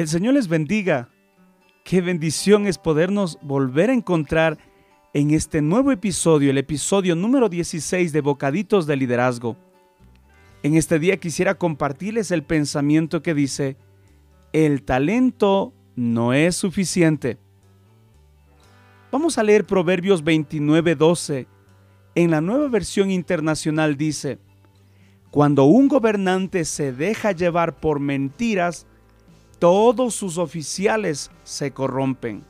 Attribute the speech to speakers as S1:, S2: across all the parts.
S1: Que el Señor les bendiga. Qué bendición es podernos volver a encontrar en este nuevo episodio, el episodio número 16 de Bocaditos de Liderazgo. En este día quisiera compartirles el pensamiento que dice, el talento no es suficiente. Vamos a leer Proverbios 29:12. En la nueva versión internacional dice, cuando un gobernante se deja llevar por mentiras, todos sus oficiales se corrompen.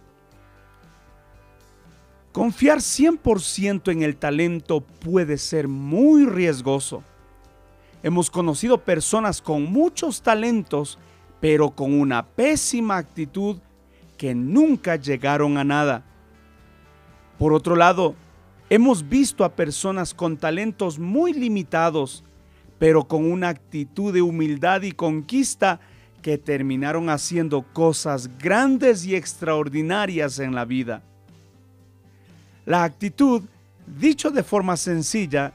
S1: Confiar 100% en el talento puede ser muy riesgoso. Hemos conocido personas con muchos talentos, pero con una pésima actitud que nunca llegaron a nada. Por otro lado, hemos visto a personas con talentos muy limitados, pero con una actitud de humildad y conquista que terminaron haciendo cosas grandes y extraordinarias en la vida. La actitud, dicho de forma sencilla,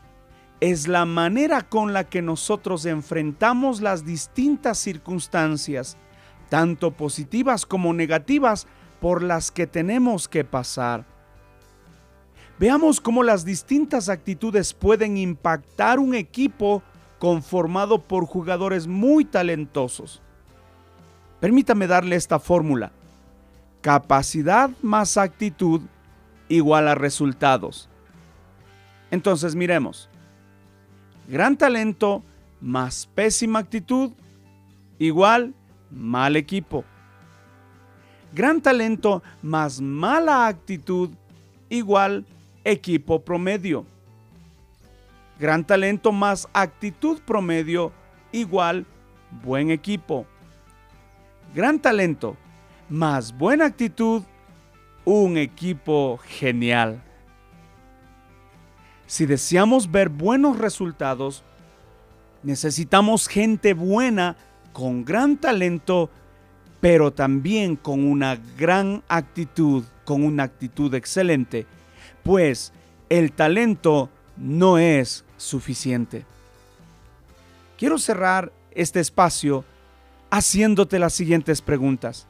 S1: es la manera con la que nosotros enfrentamos las distintas circunstancias, tanto positivas como negativas, por las que tenemos que pasar. Veamos cómo las distintas actitudes pueden impactar un equipo conformado por jugadores muy talentosos. Permítame darle esta fórmula. Capacidad más actitud igual a resultados. Entonces miremos. Gran talento más pésima actitud igual mal equipo. Gran talento más mala actitud igual equipo promedio. Gran talento más actitud promedio igual buen equipo. Gran talento más buena actitud, un equipo genial. Si deseamos ver buenos resultados, necesitamos gente buena con gran talento, pero también con una gran actitud, con una actitud excelente, pues el talento no es suficiente. Quiero cerrar este espacio haciéndote las siguientes preguntas.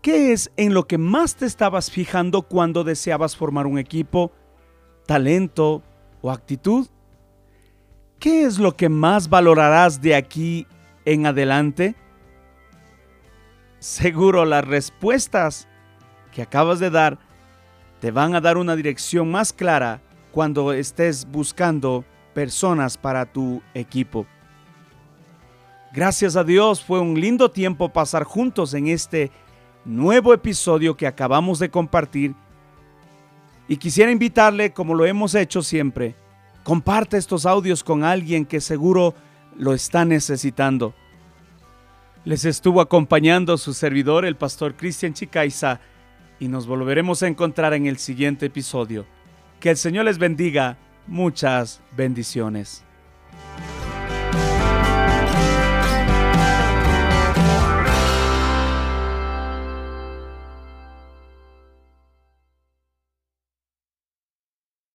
S1: ¿Qué es en lo que más te estabas fijando cuando deseabas formar un equipo, talento o actitud? ¿Qué es lo que más valorarás de aquí en adelante? Seguro las respuestas que acabas de dar te van a dar una dirección más clara cuando estés buscando personas para tu equipo. Gracias a Dios fue un lindo tiempo pasar juntos en este nuevo episodio que acabamos de compartir. Y quisiera invitarle, como lo hemos hecho siempre, comparte estos audios con alguien que seguro lo está necesitando. Les estuvo acompañando su servidor, el pastor Cristian Chicaiza, y nos volveremos a encontrar en el siguiente episodio. Que el Señor les bendiga. Muchas bendiciones.